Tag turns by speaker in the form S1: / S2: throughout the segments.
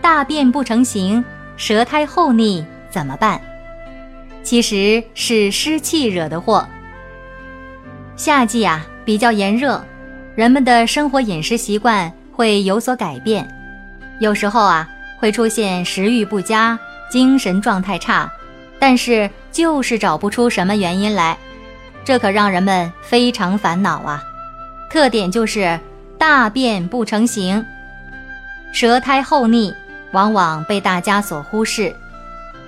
S1: 大便不成形，舌苔厚腻怎么办？其实是湿气惹的祸。夏季啊比较炎热，人们的生活饮食习惯会有所改变，有时候啊会出现食欲不佳、精神状态差，但是就是找不出什么原因来，这可让人们非常烦恼啊。特点就是大便不成形。舌苔厚腻，往往被大家所忽视。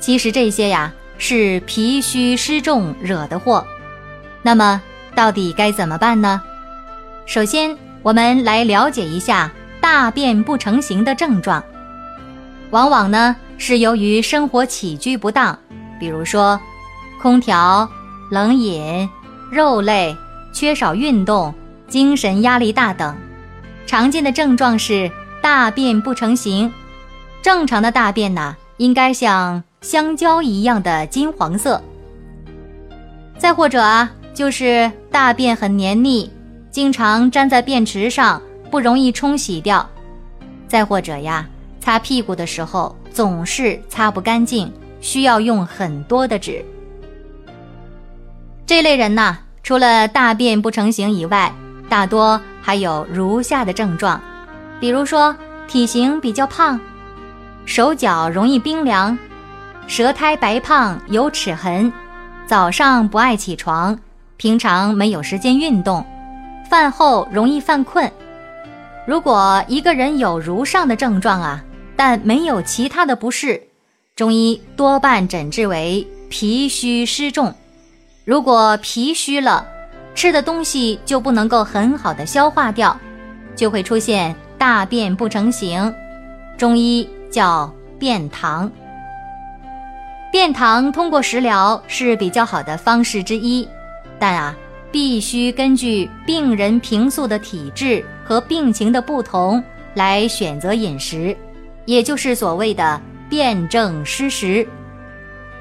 S1: 其实这些呀是脾虚湿重惹的祸。那么到底该怎么办呢？首先，我们来了解一下大便不成形的症状。往往呢是由于生活起居不当，比如说空调、冷饮、肉类、缺少运动、精神压力大等。常见的症状是。大便不成形，正常的大便呢，应该像香蕉一样的金黄色。再或者啊，就是大便很黏腻，经常粘在便池上，不容易冲洗掉。再或者呀，擦屁股的时候总是擦不干净，需要用很多的纸。这类人呢，除了大便不成形以外，大多还有如下的症状。比如说，体型比较胖，手脚容易冰凉，舌苔白胖有齿痕，早上不爱起床，平常没有时间运动，饭后容易犯困。如果一个人有如上的症状啊，但没有其他的不适，中医多半诊治为脾虚湿重。如果脾虚了，吃的东西就不能够很好的消化掉，就会出现。大便不成形，中医叫便溏。便溏通过食疗是比较好的方式之一，但啊，必须根据病人平素的体质和病情的不同来选择饮食，也就是所谓的辨证施食。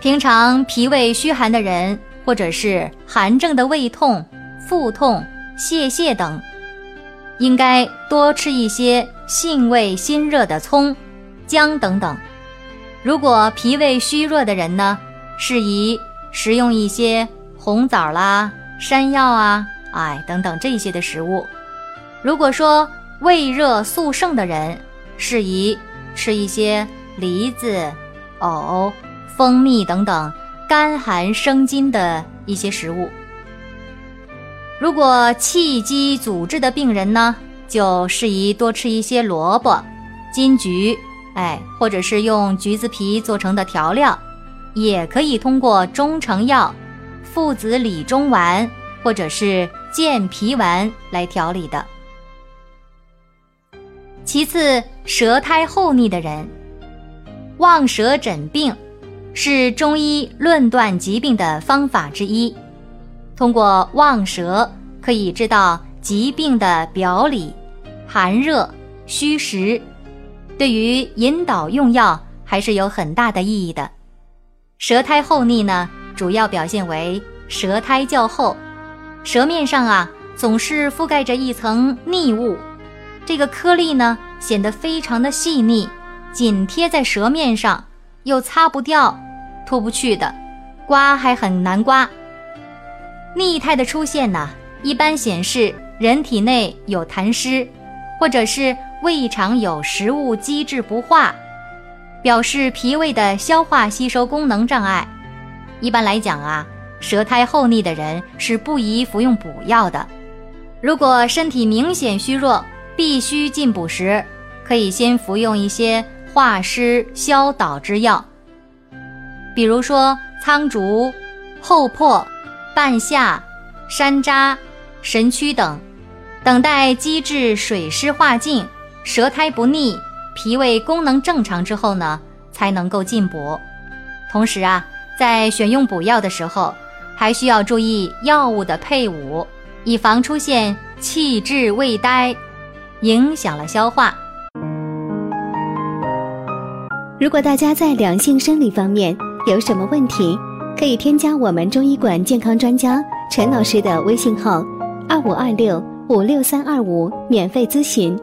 S1: 平常脾胃虚寒的人，或者是寒症的胃痛、腹痛、泄泻等。应该多吃一些性味辛热的葱、姜等等。如果脾胃虚弱的人呢，适宜食用一些红枣啦、山药啊、哎等等这些的食物。如果说胃热素盛的人，适宜吃一些梨子、藕、蜂蜜等等甘寒生津的一些食物。如果气机阻滞的病人呢，就适宜多吃一些萝卜、金桔，哎，或者是用橘子皮做成的调料，也可以通过中成药附子理中丸或者是健脾丸来调理的。其次，舌苔厚腻的人，望舌诊病，是中医论断疾病的方法之一。通过望舌可以知道疾病的表里、寒热、虚实，对于引导用药还是有很大的意义的。舌苔厚腻呢，主要表现为舌苔较厚，舌面上啊总是覆盖着一层腻物，这个颗粒呢显得非常的细腻，紧贴在舌面上，又擦不掉、脱不去的，刮还很难刮。腻态的出现呢，一般显示人体内有痰湿，或者是胃肠有食物积滞不化，表示脾胃的消化吸收功能障碍。一般来讲啊，舌苔厚腻的人是不宜服用补药的。如果身体明显虚弱，必须进补时，可以先服用一些化湿消导之药，比如说苍竹、厚朴。半夏、山楂、神曲等，等待积滞水湿化尽，舌苔不腻，脾胃功能正常之后呢，才能够进补。同时啊，在选用补药的时候，还需要注意药物的配伍，以防出现气滞胃呆，影响了消化。
S2: 如果大家在两性生理方面有什么问题，可以添加我们中医馆健康专家陈老师的微信号：二五二六五六三二五，免费咨询。